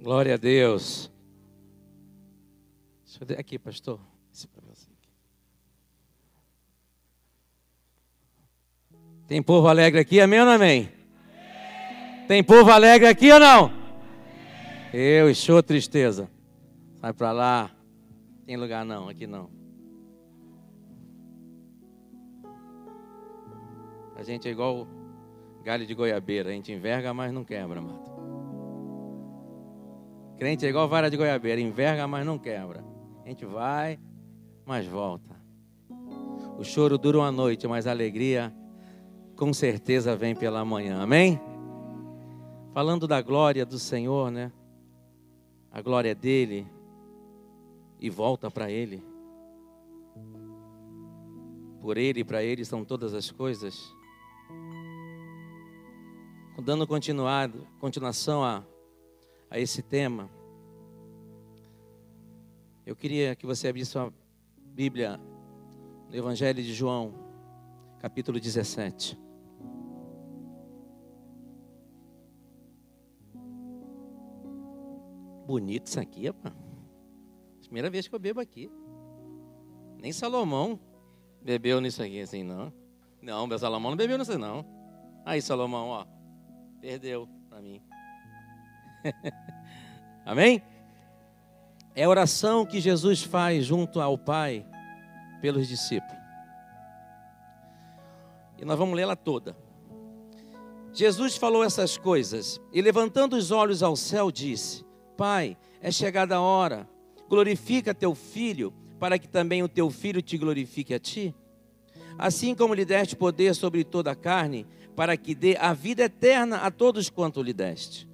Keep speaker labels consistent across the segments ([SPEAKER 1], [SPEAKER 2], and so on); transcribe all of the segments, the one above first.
[SPEAKER 1] Glória a Deus. Deixa eu ver aqui, pastor. Tem povo alegre aqui, amém ou não amém? Tem povo alegre aqui ou não? Eu, show tristeza. Sai para lá. Tem lugar não, aqui não. A gente é igual galho de goiabeira, a gente enverga, mas não quebra, mato. Crente é igual vara de goiabeira, enverga, mas não quebra. A gente vai, mas volta. O choro dura uma noite, mas a alegria com certeza vem pela manhã. Amém? Falando da glória do Senhor, né? A glória dele e volta para ele. Por ele e para ele são todas as coisas. Dando continuado, continuação a a esse tema, eu queria que você abrisse sua Bíblia no Evangelho de João, capítulo 17. Bonito isso aqui, rapaz. Primeira vez que eu bebo aqui. Nem Salomão bebeu nisso aqui assim, não. Não, meu Salomão não bebeu nisso, não. Aí, Salomão, ó, perdeu para mim. Amém? É a oração que Jesus faz junto ao Pai pelos discípulos. E nós vamos lê-la toda. Jesus falou essas coisas e, levantando os olhos ao céu, disse: Pai, é chegada a hora, glorifica teu filho, para que também o teu filho te glorifique a ti. Assim como lhe deste poder sobre toda a carne, para que dê a vida eterna a todos quanto lhe deste.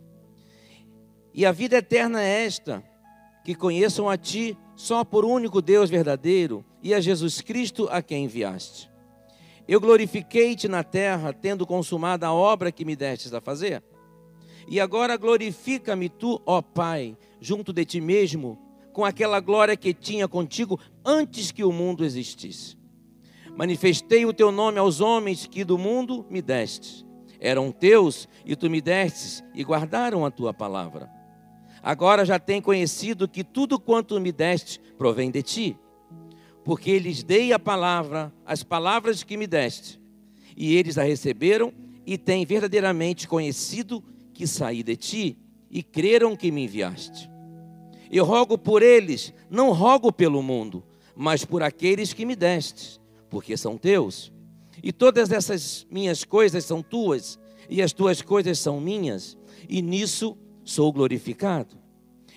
[SPEAKER 1] E a vida eterna é esta: que conheçam a Ti, só por único Deus verdadeiro, e a Jesus Cristo a quem enviaste. Eu glorifiquei-te na terra, tendo consumado a obra que me destes a fazer. E agora glorifica-me tu, ó Pai, junto de ti mesmo, com aquela glória que tinha contigo antes que o mundo existisse. Manifestei o teu nome aos homens que do mundo me destes. Eram teus e tu me destes e guardaram a tua palavra. Agora já tem conhecido que tudo quanto me deste provém de ti, porque lhes dei a palavra, as palavras que me deste, e eles a receberam e têm verdadeiramente conhecido que saí de ti e creram que me enviaste. Eu rogo por eles, não rogo pelo mundo, mas por aqueles que me deste, porque são teus. E todas essas minhas coisas são tuas, e as tuas coisas são minhas, e nisso sou glorificado.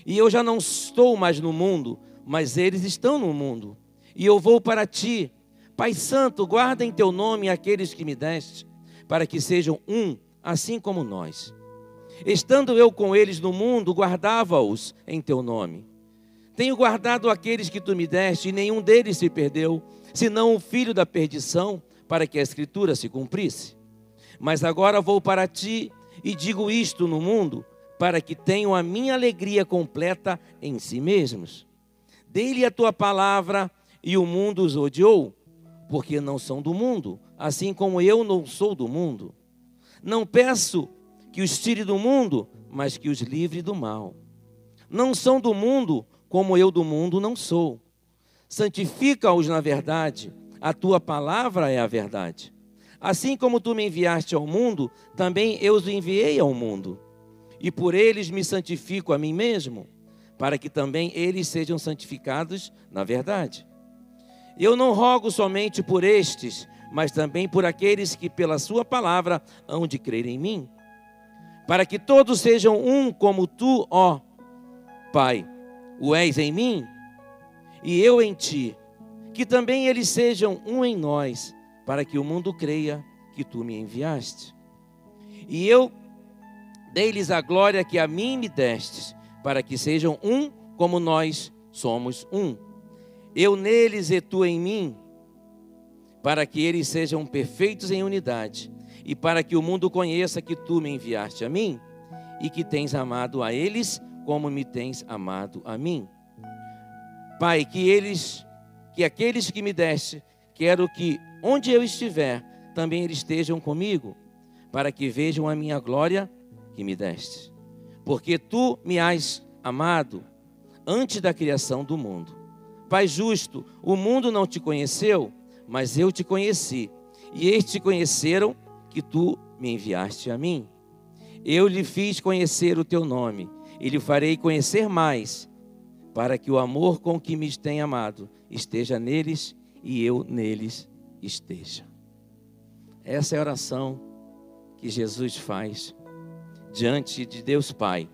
[SPEAKER 1] E eu já não estou mais no mundo, mas eles estão no mundo. E eu vou para ti. Pai Santo, guarda em teu nome aqueles que me deste, para que sejam um, assim como nós. Estando eu com eles no mundo, guardava-os em teu nome. Tenho guardado aqueles que tu me deste, e nenhum deles se perdeu, senão o filho da perdição, para que a escritura se cumprisse. Mas agora vou para ti e digo isto no mundo, para que tenham a minha alegria completa em si mesmos. Dei-lhe a tua palavra e o mundo os odiou, porque não são do mundo, assim como eu não sou do mundo. Não peço que os tire do mundo, mas que os livre do mal. Não são do mundo, como eu do mundo não sou. Santifica-os na verdade, a tua palavra é a verdade. Assim como tu me enviaste ao mundo, também eu os enviei ao mundo e por eles me santifico a mim mesmo, para que também eles sejam santificados na verdade. Eu não rogo somente por estes, mas também por aqueles que pela sua palavra hão de crer em mim, para que todos sejam um como tu, ó Pai, o és em mim e eu em ti, que também eles sejam um em nós, para que o mundo creia que tu me enviaste. E eu Dei-lhes a glória que a mim me destes, para que sejam um como nós somos um. Eu neles e tu em mim, para que eles sejam perfeitos em unidade, e para que o mundo conheça que tu me enviaste a mim, e que tens amado a eles como me tens amado a mim. Pai, que eles, que aqueles que me deste, quero que onde eu estiver, também eles estejam comigo, para que vejam a minha glória que me deste, porque tu me has amado antes da criação do mundo. Pai justo, o mundo não te conheceu, mas eu te conheci, e eles te conheceram que tu me enviaste a mim. Eu lhe fiz conhecer o teu nome, e lhe farei conhecer mais, para que o amor com que me tem amado esteja neles e eu neles esteja. Essa é a oração que Jesus faz diante de Deus Pai.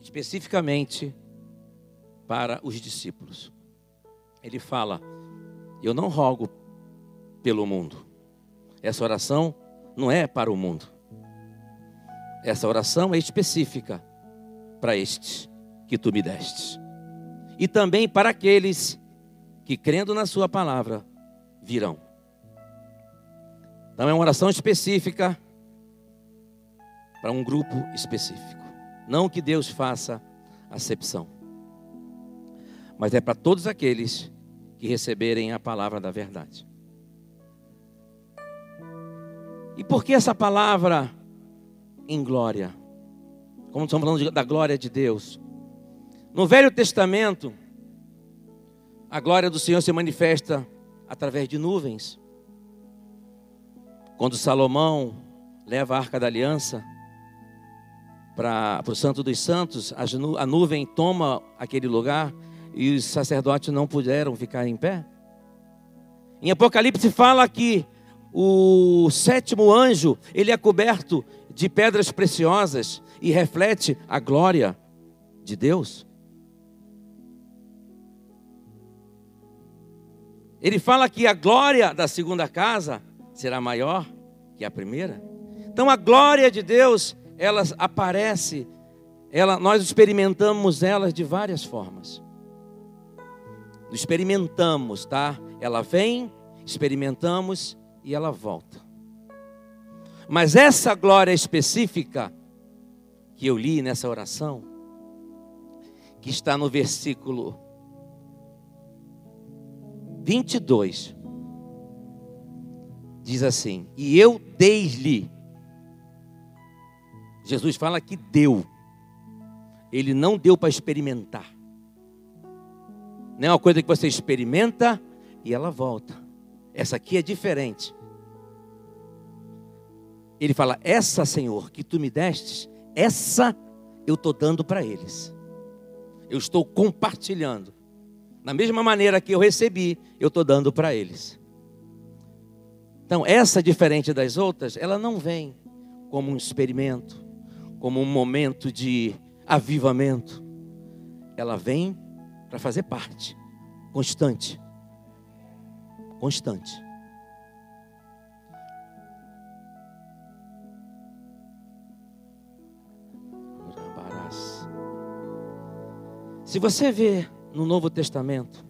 [SPEAKER 1] Especificamente para os discípulos. Ele fala: Eu não rogo pelo mundo. Essa oração não é para o mundo. Essa oração é específica para estes que tu me destes. E também para aqueles que, crendo na Sua palavra, virão. Então é uma oração específica para um grupo específico. Não que Deus faça acepção, mas é para todos aqueles que receberem a palavra da verdade. E por que essa palavra em glória? Como estamos falando da glória de Deus. No Velho Testamento, a glória do Senhor se manifesta através de nuvens. Quando Salomão leva a arca da aliança para o Santo dos Santos, a nuvem toma aquele lugar e os sacerdotes não puderam ficar em pé. Em Apocalipse fala que o sétimo anjo, ele é coberto de pedras preciosas e reflete a glória de Deus. Ele fala que a glória da segunda casa será maior que a primeira. Então a glória de Deus, ela aparece, ela, nós experimentamos elas de várias formas. Experimentamos, tá? Ela vem, experimentamos e ela volta. Mas essa glória específica que eu li nessa oração, que está no versículo 22, diz assim: E eu dei-lhe. Jesus fala que deu. Ele não deu para experimentar. Não é uma coisa que você experimenta e ela volta. Essa aqui é diferente. Ele fala: Essa, Senhor, que tu me destes, essa eu estou dando para eles. Eu estou compartilhando. Da mesma maneira que eu recebi, eu estou dando para eles. Então, essa diferente das outras, ela não vem como um experimento, como um momento de avivamento. Ela vem para fazer parte, constante. Constante. Se você vê no Novo Testamento,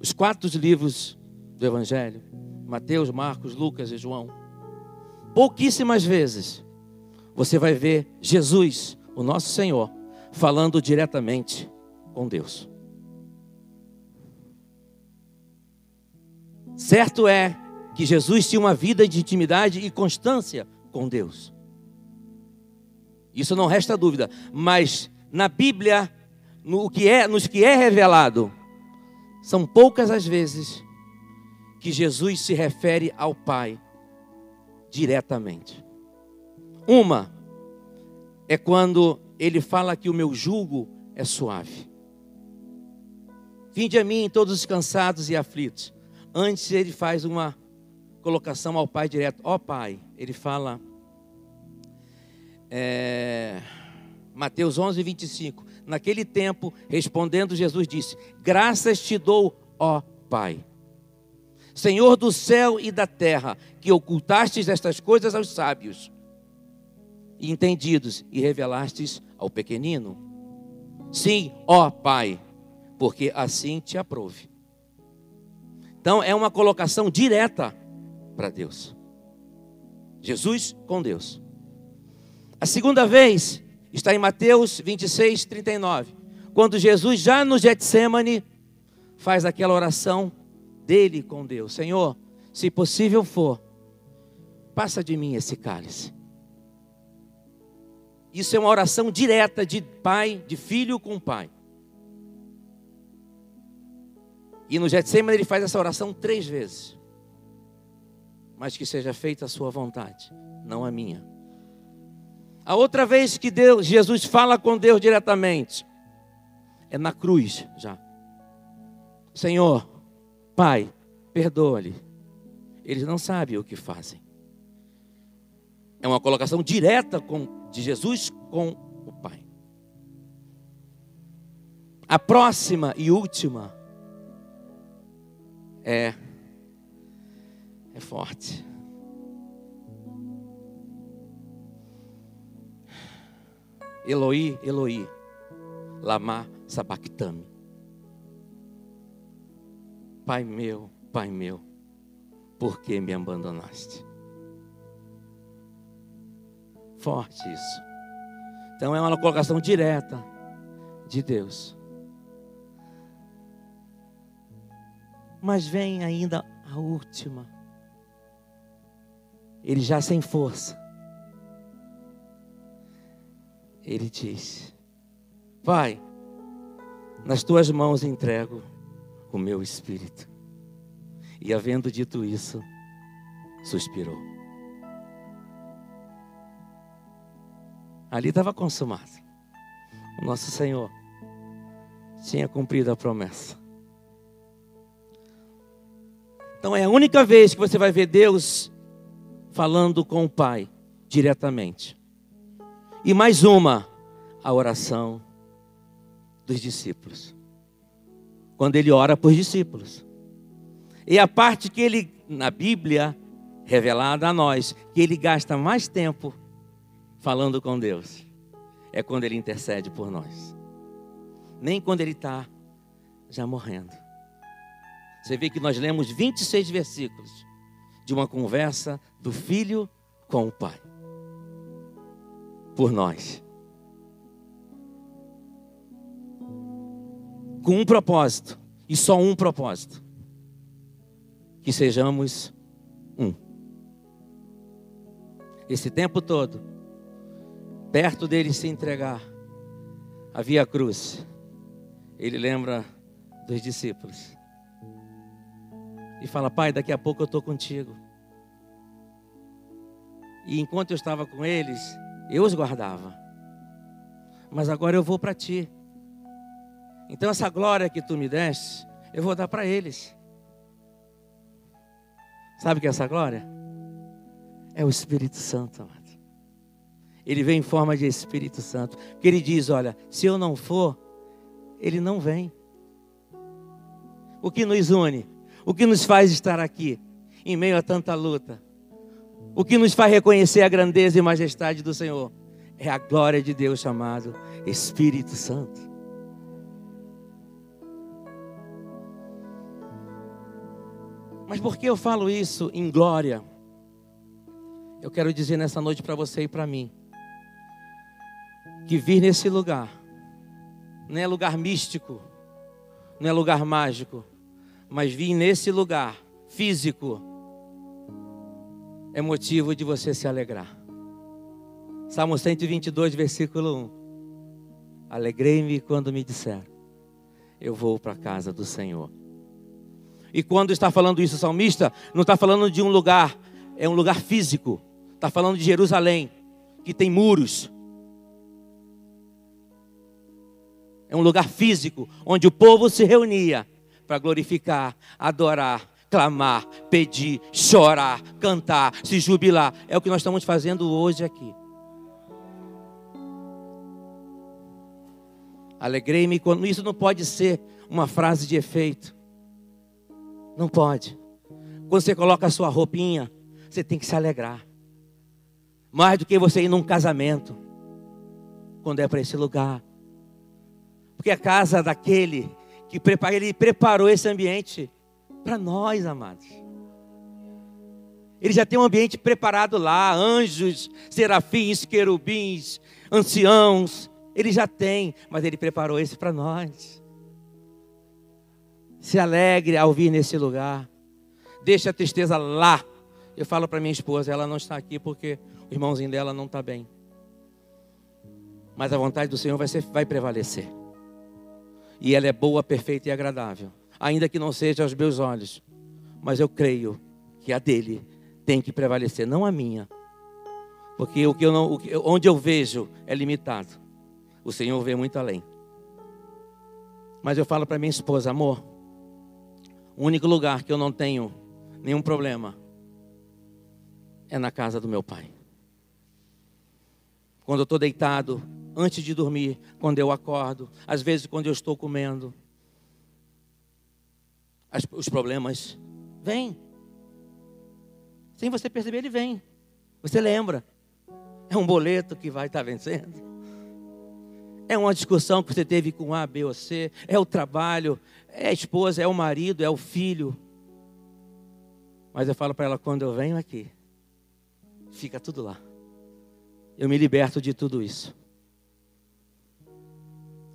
[SPEAKER 1] os quatro livros do Evangelho, Mateus, Marcos, Lucas e João, pouquíssimas vezes você vai ver Jesus, o nosso Senhor, falando diretamente com Deus. Certo é que Jesus tinha uma vida de intimidade e constância com Deus. Isso não resta dúvida, mas na Bíblia, no que é, nos que é revelado, são poucas as vezes que Jesus se refere ao Pai diretamente. Uma é quando ele fala que o meu jugo é suave. Vinde a mim todos os cansados e aflitos. Antes ele faz uma colocação ao Pai direto. Ó oh, Pai, ele fala. É, Mateus 11, 25. Naquele tempo, respondendo, Jesus disse: Graças te dou, ó Pai, Senhor do céu e da terra, que ocultastes estas coisas aos sábios e entendidos e revelastes ao pequenino. Sim, ó Pai, porque assim te aprove. Então é uma colocação direta para Deus. Jesus com Deus. A segunda vez Está em Mateus 26, 39. Quando Jesus, já no Getsemane, faz aquela oração dele com Deus: Senhor, se possível for, passa de mim esse cálice. Isso é uma oração direta de pai, de filho com pai. E no Getsemane ele faz essa oração três vezes. Mas que seja feita a sua vontade, não a minha. A outra vez que Deus, Jesus fala com Deus diretamente é na cruz já. Senhor, Pai, perdoa-lhe. Eles não sabem o que fazem. É uma colocação direta com, de Jesus com o Pai. A próxima e última é é forte. Eloi, Eloi, lama sabachthani. Pai meu, Pai meu, por que me abandonaste? Forte isso. Então é uma colocação direta de Deus. Mas vem ainda a última. Ele já sem força. Ele diz: Pai, nas tuas mãos entrego o meu espírito. E havendo dito isso, suspirou. Ali estava consumado. O nosso Senhor tinha cumprido a promessa. Então é a única vez que você vai ver Deus falando com o Pai diretamente. E mais uma, a oração dos discípulos. Quando ele ora por discípulos. E a parte que ele, na Bíblia, revelada a nós, que ele gasta mais tempo falando com Deus, é quando ele intercede por nós. Nem quando ele está já morrendo. Você vê que nós lemos 26 versículos de uma conversa do filho com o pai. Por nós. Com um propósito, e só um propósito: que sejamos um. Esse tempo todo, perto dele se entregar, havia a cruz. Ele lembra dos discípulos e fala: Pai, daqui a pouco eu estou contigo. E enquanto eu estava com eles, eu os guardava. Mas agora eu vou para ti. Então essa glória que tu me deste, eu vou dar para eles. Sabe o que é essa glória? É o Espírito Santo, amado. Ele vem em forma de Espírito Santo. Porque ele diz: Olha, se eu não for, ele não vem. O que nos une? O que nos faz estar aqui, em meio a tanta luta? O que nos faz reconhecer a grandeza e majestade do Senhor? É a glória de Deus chamado Espírito Santo. Mas por que eu falo isso em glória? Eu quero dizer nessa noite para você e para mim que vir nesse lugar não é lugar místico, não é lugar mágico, mas vir nesse lugar físico é motivo de você se alegrar. Salmo 122, versículo 1. Alegrei-me quando me disseram: Eu vou para a casa do Senhor. E quando está falando isso, o salmista não está falando de um lugar, é um lugar físico. Está falando de Jerusalém, que tem muros. É um lugar físico, onde o povo se reunia para glorificar, adorar, clamar, pedir, chorar, cantar, se jubilar. É o que nós estamos fazendo hoje aqui. Alegrei-me quando. Isso não pode ser uma frase de efeito. Não pode. Quando você coloca a sua roupinha, você tem que se alegrar. Mais do que você ir num casamento. Quando é para esse lugar. Porque a casa daquele que prepara, ele preparou esse ambiente para nós, amados. Ele já tem um ambiente preparado lá, anjos, serafins, querubins, anciãos, ele já tem, mas ele preparou esse para nós. Se alegre ao vir nesse lugar. Deixe a tristeza lá Eu falo para minha esposa, ela não está aqui porque o irmãozinho dela não está bem. Mas a vontade do Senhor vai, ser, vai prevalecer. E ela é boa, perfeita e agradável. Ainda que não seja aos meus olhos. Mas eu creio que a dele tem que prevalecer, não a minha. Porque o que eu não, que, onde eu vejo é limitado. O Senhor vê muito além. Mas eu falo para minha esposa, amor, o único lugar que eu não tenho nenhum problema é na casa do meu pai. Quando eu estou deitado, antes de dormir, quando eu acordo, às vezes quando eu estou comendo, as, os problemas vêm. Sem você perceber, ele vem. Você lembra. É um boleto que vai estar tá vencendo. É uma discussão que você teve com A, B ou C. É o trabalho, é a esposa, é o marido, é o filho. Mas eu falo para ela: quando eu venho aqui, fica tudo lá. Eu me liberto de tudo isso.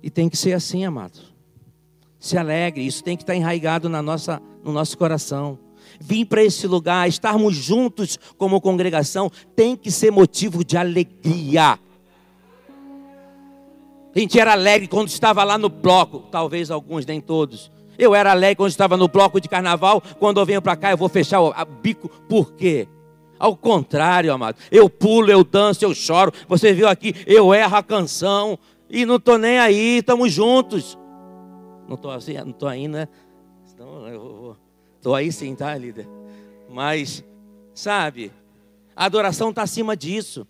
[SPEAKER 1] E tem que ser assim, amados. Se alegre, isso tem que estar enraizado na nossa, no nosso coração. Vir para esse lugar, estarmos juntos como congregação, tem que ser motivo de alegria. A gente era alegre quando estava lá no bloco, talvez alguns, nem todos. Eu era alegre quando estava no bloco de carnaval, quando eu venho para cá eu vou fechar o bico, por quê? Ao contrário, amado, eu pulo, eu danço, eu choro. Você viu aqui, eu erro a canção e não estou nem aí, estamos juntos. Não estou assim, não estou aí, né? Estou aí sim, tá, líder? Mas, sabe, a adoração está acima disso.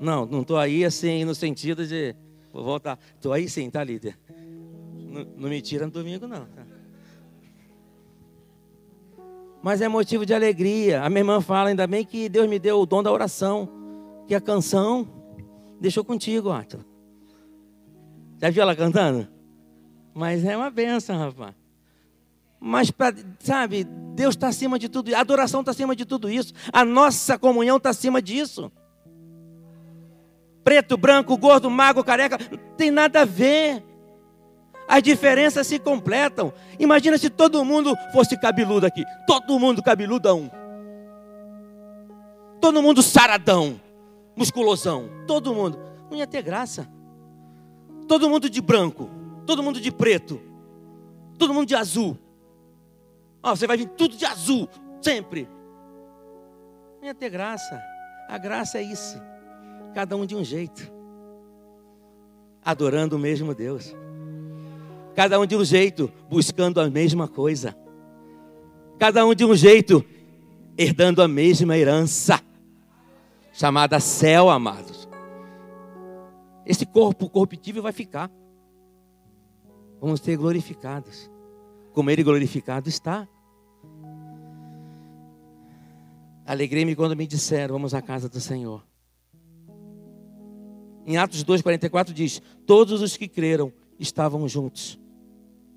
[SPEAKER 1] Não, não estou aí assim no sentido de. Vou voltar. Estou aí sim, tá, líder? Não, não me tira no domingo, não. Tá? Mas é motivo de alegria. A minha irmã fala, ainda bem que Deus me deu o dom da oração. Que a canção deixou contigo, Átila. Já viu ela cantando? Mas é uma benção, rapaz. Mas, pra, sabe, Deus está acima de tudo. A adoração está acima de tudo isso. A nossa comunhão está acima disso preto, branco, gordo, magro, careca, não tem nada a ver. As diferenças se completam. Imagina se todo mundo fosse cabeludo aqui. Todo mundo cabeludão. Todo mundo saradão, musculosão. Todo mundo. Não ia ter graça. Todo mundo de branco. Todo mundo de preto. Todo mundo de azul. Oh, você vai vir tudo de azul, sempre. Não ia ter graça. A graça é isso cada um de um jeito, adorando o mesmo Deus, cada um de um jeito, buscando a mesma coisa, cada um de um jeito, herdando a mesma herança, chamada céu, amados. Esse corpo corruptível vai ficar, vamos ser glorificados, como Ele glorificado está. Alegrei-me quando me disseram: Vamos à casa do Senhor. Em Atos 2,44 diz: Todos os que creram estavam juntos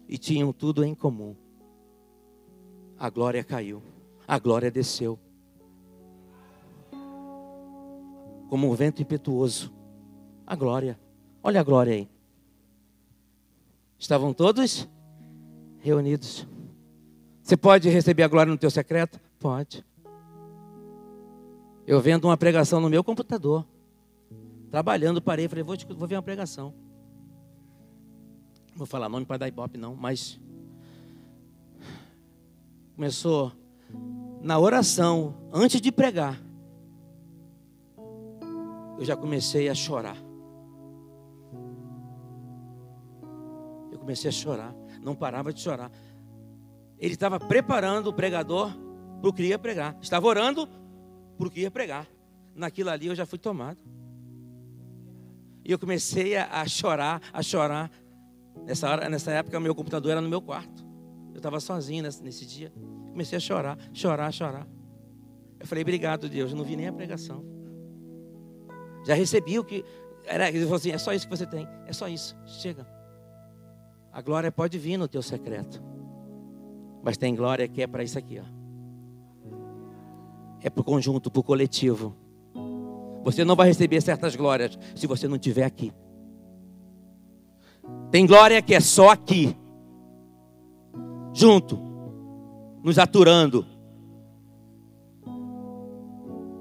[SPEAKER 1] e tinham tudo em comum. A glória caiu, a glória desceu. Como um vento impetuoso. A glória. Olha a glória aí. Estavam todos reunidos. Você pode receber a glória no teu secreto? Pode. Eu vendo uma pregação no meu computador. Trabalhando, parei, falei, vou, vou ver uma pregação. Não vou falar nome para dar ibope, não, mas começou na oração, antes de pregar. Eu já comecei a chorar. Eu comecei a chorar, não parava de chorar. Ele estava preparando o pregador para o que ia pregar. Estava orando para o que ia pregar. Naquilo ali eu já fui tomado. E eu comecei a, chorar, a chorar. Nessa, hora, nessa época, meu computador era no meu quarto. Eu estava sozinho nesse, nesse dia. Comecei a chorar, chorar, chorar. Eu falei, obrigado, Deus. Eu não vi nem a pregação. Já recebi o que. Era, ele falou assim: é só isso que você tem. É só isso. Chega. A glória pode vir no teu secreto. Mas tem glória que é para isso aqui, ó. É para o conjunto, para o coletivo. Você não vai receber certas glórias se você não estiver aqui. Tem glória que é só aqui, junto, nos aturando.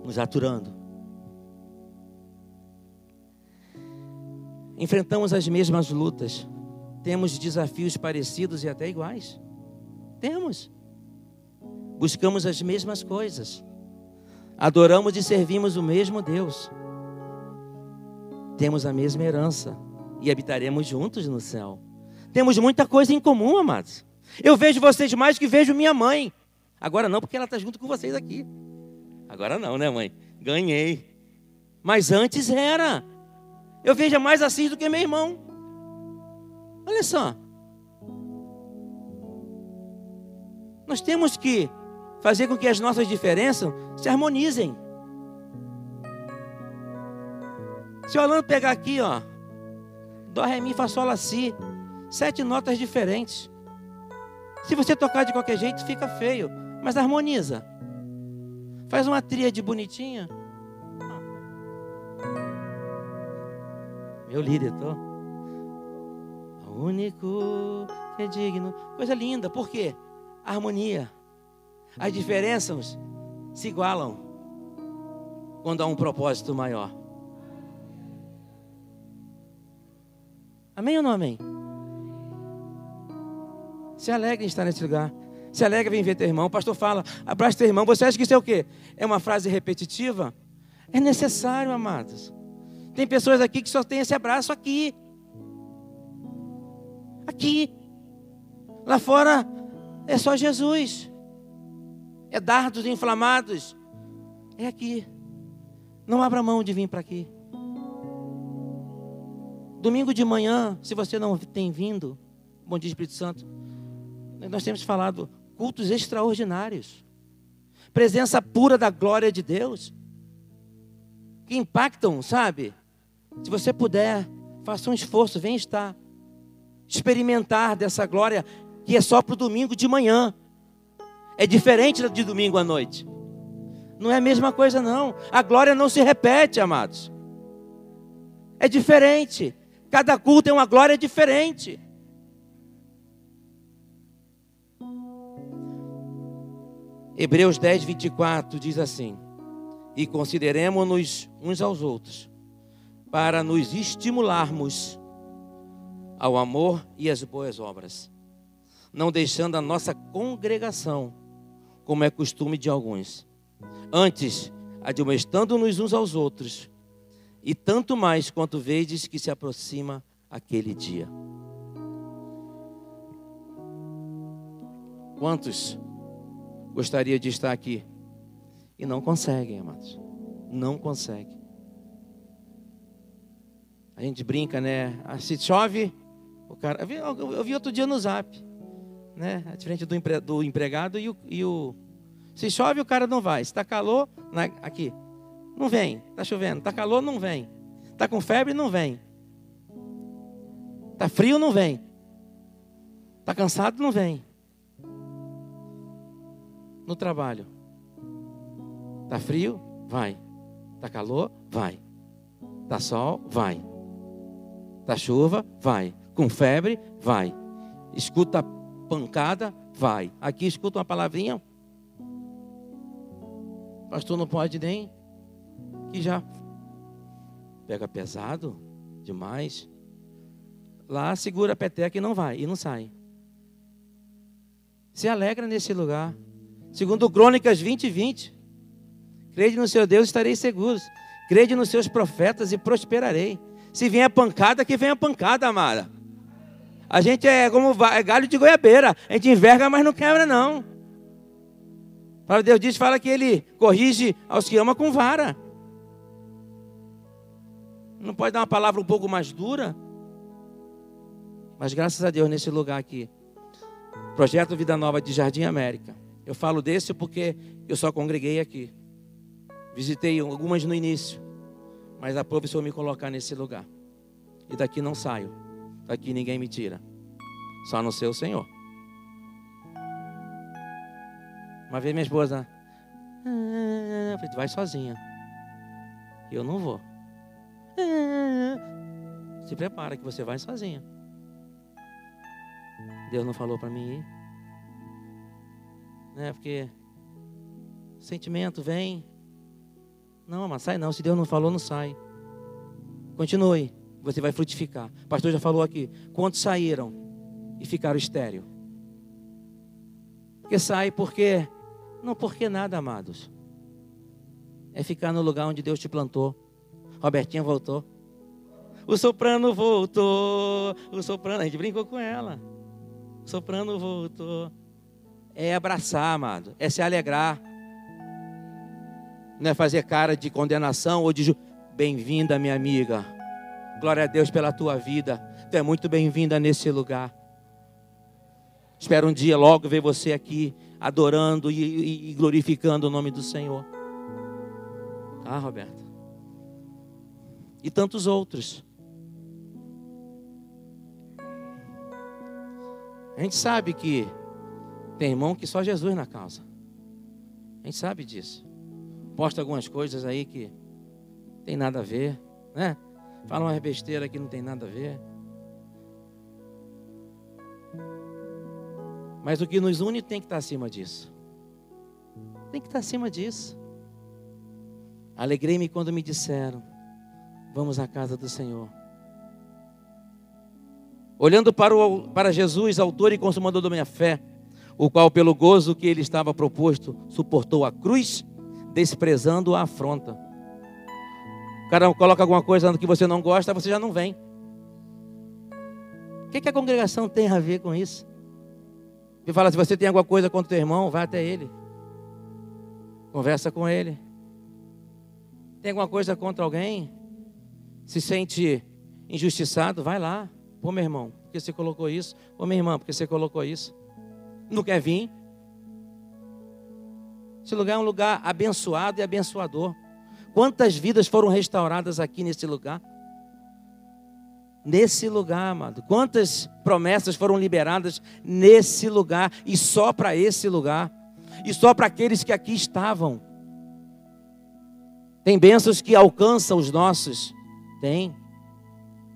[SPEAKER 1] nos aturando. Enfrentamos as mesmas lutas, temos desafios parecidos e até iguais. Temos. Buscamos as mesmas coisas. Adoramos e servimos o mesmo Deus. Temos a mesma herança e habitaremos juntos no céu. Temos muita coisa em comum, amados. Eu vejo vocês mais que vejo minha mãe. Agora não, porque ela está junto com vocês aqui. Agora não, né, mãe? Ganhei. Mas antes era. Eu vejo mais assim do que meu irmão. Olha só. Nós temos que fazer com que as nossas diferenças se harmonizem. Se o Orlando pegar aqui, ó, Dó, Ré, Mi, Fá, Sol, Si, sete notas diferentes. Se você tocar de qualquer jeito, fica feio, mas harmoniza. Faz uma tríade bonitinha. Meu líder, tô. O único que é digno. Coisa linda, por quê? Harmonia. As diferenças se igualam quando há um propósito maior. Amém ou não amém? Se alegre em estar nesse lugar. Se alegre em ver teu irmão. O pastor fala, abraça teu irmão. Você acha que isso é o quê? É uma frase repetitiva? É necessário, amados. Tem pessoas aqui que só tem esse abraço aqui. Aqui. Lá fora é só Jesus. É dardos inflamados. É aqui. Não abra mão de vir para aqui. Domingo de manhã, se você não tem vindo, bom dia Espírito Santo, nós temos falado cultos extraordinários, presença pura da glória de Deus, que impactam, sabe? Se você puder, faça um esforço, vem estar, experimentar dessa glória que é só para o domingo de manhã, é diferente de domingo à noite. Não é a mesma coisa, não. A glória não se repete, amados. É diferente. Cada culto é uma glória diferente. Hebreus 10, 24 diz assim: E consideremos-nos uns aos outros, para nos estimularmos ao amor e às boas obras, não deixando a nossa congregação, como é costume de alguns, antes admoestando-nos uns aos outros e tanto mais quanto vedes que se aproxima aquele dia. Quantos gostaria de estar aqui e não conseguem, amados? Não conseguem. A gente brinca, né? Ah, se chove, o cara. Eu vi, eu vi outro dia no zap, né? Diferente do, empre, do empregado e o, e o, Se chove, o cara não vai. Se está calor, na, aqui, não vem. Está chovendo. Está calor, não vem. Está com febre, não vem. Está frio, não vem. Está cansado, não vem. No trabalho. Está frio? Vai. Está calor? Vai. Está sol? Vai. Está chuva? Vai. Com febre? Vai. Escuta pancada? Vai. Aqui escuta uma palavrinha. Pastor não pode nem que já pega pesado demais. Lá segura a peteca e não vai, e não sai. Se alegra nesse lugar. Segundo Crônicas 20, 20. Crede no seu Deus, estarei seguros. Crede nos seus profetas e prosperarei. Se vier a pancada, que venha a pancada, amada. A gente é como é galho de goiabeira. A gente enverga, mas não quebra, não. Para Deus diz, fala que ele corrige aos que ama com vara. Não pode dar uma palavra um pouco mais dura? Mas graças a Deus, nesse lugar aqui, Projeto Vida Nova de Jardim América. Eu falo desse porque eu só congreguei aqui. Visitei algumas no início, mas a professor me colocar nesse lugar. E daqui não saio. Daqui ninguém me tira. Só no seu Senhor. Uma vez minha esposa, ah, falei, tu vai sozinha. Eu não vou. Se prepara que você vai sozinha. Deus não falou para mim ir. Né? Porque sentimento vem. Não, mas sai não. Se Deus não falou, não sai. Continue. Você vai frutificar. O pastor já falou aqui. Quantos saíram e ficaram estéreo? Porque sai porque. Não porque nada, amados. É ficar no lugar onde Deus te plantou. Robertinha voltou. O soprano voltou. O soprano, a gente brincou com ela. O soprano voltou. É abraçar, amado. É se alegrar. Não é fazer cara de condenação ou de ju... bem-vinda, minha amiga. Glória a Deus pela tua vida. Tu é muito bem-vinda nesse lugar. Espero um dia logo ver você aqui adorando e, e, glorificando o nome do Senhor. Tá, Roberto? E tantos outros. A gente sabe que tem irmão que só Jesus na causa. A gente sabe disso. Posta algumas coisas aí que tem nada a ver, né? Fala uma besteira que não tem nada a ver. Mas o que nos une tem que estar acima disso. Tem que estar acima disso. Alegrei-me quando me disseram: Vamos à casa do Senhor. Olhando para, o, para Jesus, autor e consumador da minha fé, o qual, pelo gozo que ele estava proposto, suportou a cruz, desprezando a afronta. O cara coloca alguma coisa que você não gosta, você já não vem. O que, que a congregação tem a ver com isso? E fala, se você tem alguma coisa contra o teu irmão, vá até ele. Conversa com ele. Tem alguma coisa contra alguém? Se sente injustiçado, vai lá. Pô, meu irmão, porque você colocou isso? Pô, minha irmã, porque você colocou isso? Não quer vir? Esse lugar é um lugar abençoado e abençoador. Quantas vidas foram restauradas aqui nesse lugar? Nesse lugar, amado. Quantas promessas foram liberadas nesse lugar e só para esse lugar? E só para aqueles que aqui estavam. Tem bênçãos que alcançam os nossos? Tem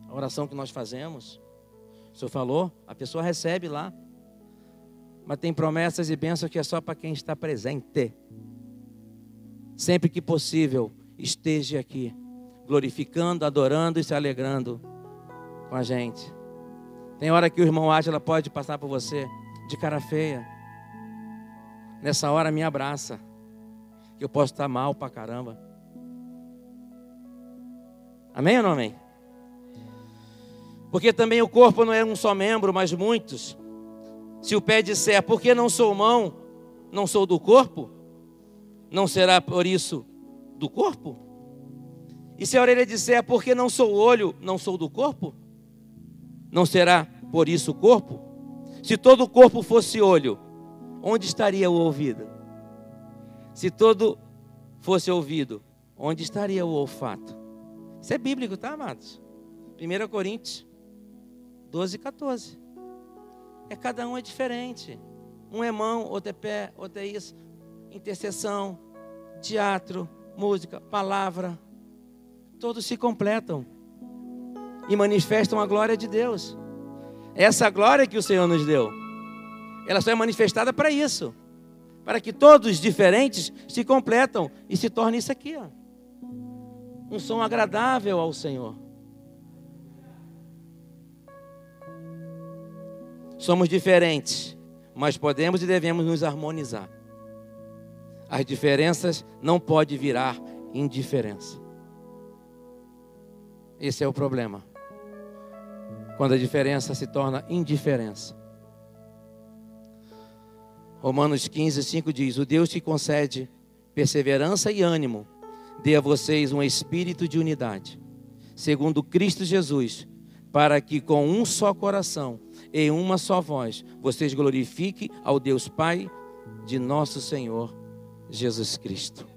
[SPEAKER 1] a oração que nós fazemos. O senhor falou, a pessoa recebe lá. Mas tem promessas e bênçãos que é só para quem está presente. Sempre que possível, esteja aqui, glorificando, adorando e se alegrando com a gente. Tem hora que o irmão Átila pode passar por você de cara feia. Nessa hora me abraça. Que eu posso estar mal pra caramba. Amém ou não amém? Porque também o corpo não é um só membro, mas muitos. Se o pé disser, porque não sou mão, não sou do corpo, não será por isso do corpo? E se a orelha disser, porque não sou olho, não sou do corpo, não será por isso o corpo? Se todo o corpo fosse olho, onde estaria o ouvido? Se todo fosse ouvido, onde estaria o olfato? Isso é bíblico, tá, amados? 1 Coríntios 12, 14. É cada um é diferente. Um é mão, outro é pé, outro é isso. Intercessão, teatro, música, palavra. Todos se completam e manifestam a glória de Deus. Essa glória que o Senhor nos deu, ela só é manifestada para isso. Para que todos diferentes se completam e se tornem isso aqui, ó. Um som agradável ao Senhor. Somos diferentes, mas podemos e devemos nos harmonizar. As diferenças não podem virar indiferença. Esse é o problema. Quando a diferença se torna indiferença. Romanos 15, 5 diz: O Deus que concede perseverança e ânimo, dê a vocês um espírito de unidade, segundo Cristo Jesus, para que com um só coração em uma só voz, vocês glorifiquem ao Deus Pai de nosso Senhor Jesus Cristo.